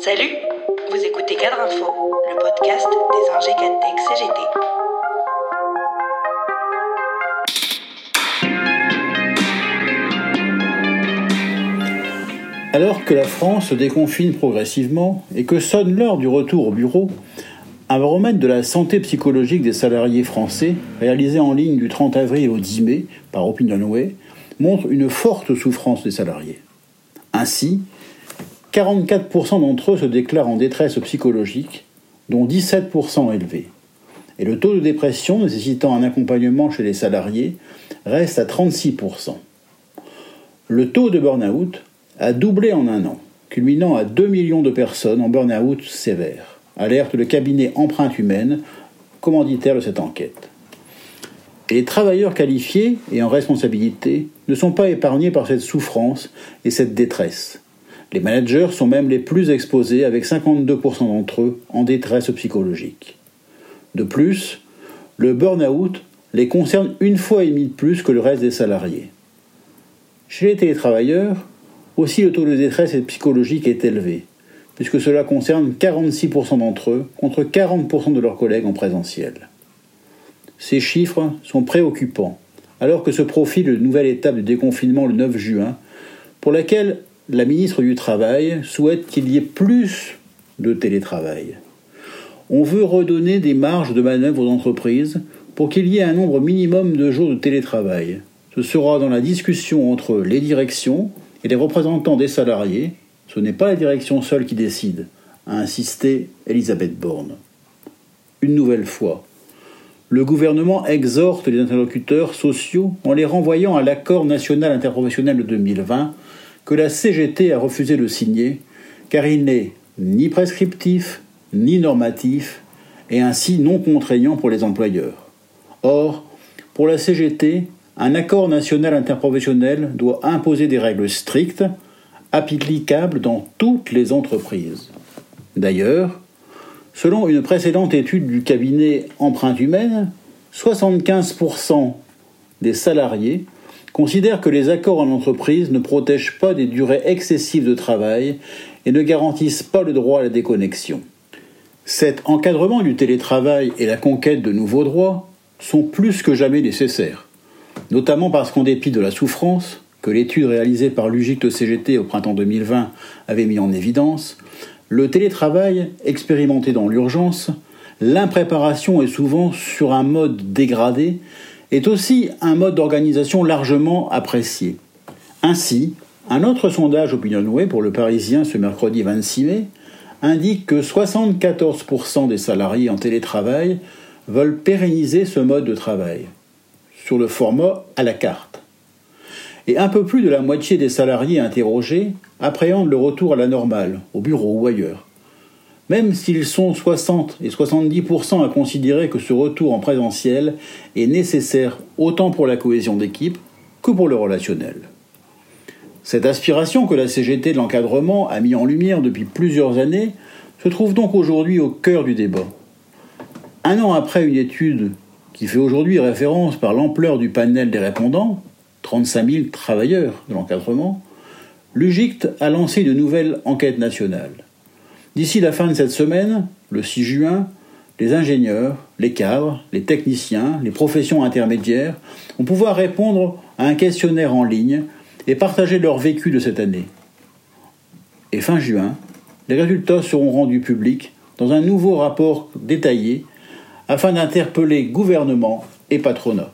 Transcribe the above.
Salut, vous écoutez Cadre Info, le podcast des ingé CGT. Alors que la France se déconfine progressivement et que sonne l'heure du retour au bureau, un baromètre de la santé psychologique des salariés français, réalisé en ligne du 30 avril au 10 mai par OpinionWay, montre une forte souffrance des salariés. Ainsi, 44% d'entre eux se déclarent en détresse psychologique, dont 17% élevés. Et le taux de dépression nécessitant un accompagnement chez les salariés reste à 36%. Le taux de burn-out a doublé en un an, culminant à 2 millions de personnes en burn-out sévère, alerte le cabinet Empreinte Humaine, commanditaire de cette enquête. Les travailleurs qualifiés et en responsabilité ne sont pas épargnés par cette souffrance et cette détresse. Les managers sont même les plus exposés avec 52% d'entre eux en détresse psychologique. De plus, le burn-out les concerne une fois et demie de plus que le reste des salariés. Chez les télétravailleurs, aussi le taux de détresse psychologique est élevé, puisque cela concerne 46% d'entre eux contre 40% de leurs collègues en présentiel. Ces chiffres sont préoccupants, alors que se profile une nouvelle étape de déconfinement le 9 juin, pour laquelle la ministre du Travail souhaite qu'il y ait plus de télétravail. On veut redonner des marges de manœuvre aux entreprises pour qu'il y ait un nombre minimum de jours de télétravail. Ce sera dans la discussion entre les directions et les représentants des salariés. Ce n'est pas la direction seule qui décide, a insisté Elisabeth Borne. Une nouvelle fois, le gouvernement exhorte les interlocuteurs sociaux en les renvoyant à l'accord national interprofessionnel de 2020 que la CGT a refusé de signer, car il n'est ni prescriptif, ni normatif, et ainsi non contraignant pour les employeurs. Or, pour la CGT, un accord national interprofessionnel doit imposer des règles strictes, applicables dans toutes les entreprises. D'ailleurs, selon une précédente étude du cabinet Empreinte Humaine, 75% des salariés considère que les accords en entreprise ne protègent pas des durées excessives de travail et ne garantissent pas le droit à la déconnexion. Cet encadrement du télétravail et la conquête de nouveaux droits sont plus que jamais nécessaires, notamment parce qu'en dépit de la souffrance que l'étude réalisée par l'UGICT CGT au printemps 2020 avait mis en évidence, le télétravail expérimenté dans l'urgence, l'impréparation est souvent sur un mode dégradé est aussi un mode d'organisation largement apprécié. Ainsi, un autre sondage OpinionWay pour le Parisien ce mercredi 26 mai indique que 74% des salariés en télétravail veulent pérenniser ce mode de travail, sur le format à la carte. Et un peu plus de la moitié des salariés interrogés appréhendent le retour à la normale, au bureau ou ailleurs même s'ils sont 60 et 70% à considérer que ce retour en présentiel est nécessaire autant pour la cohésion d'équipe que pour le relationnel. Cette aspiration que la CGT de l'encadrement a mis en lumière depuis plusieurs années se trouve donc aujourd'hui au cœur du débat. Un an après une étude qui fait aujourd'hui référence par l'ampleur du panel des répondants, 35 000 travailleurs de l'encadrement, l'UGICT a lancé une nouvelle enquête nationale. D'ici la fin de cette semaine, le 6 juin, les ingénieurs, les cadres, les techniciens, les professions intermédiaires vont pouvoir répondre à un questionnaire en ligne et partager leur vécu de cette année. Et fin juin, les résultats seront rendus publics dans un nouveau rapport détaillé afin d'interpeller gouvernement et patronat.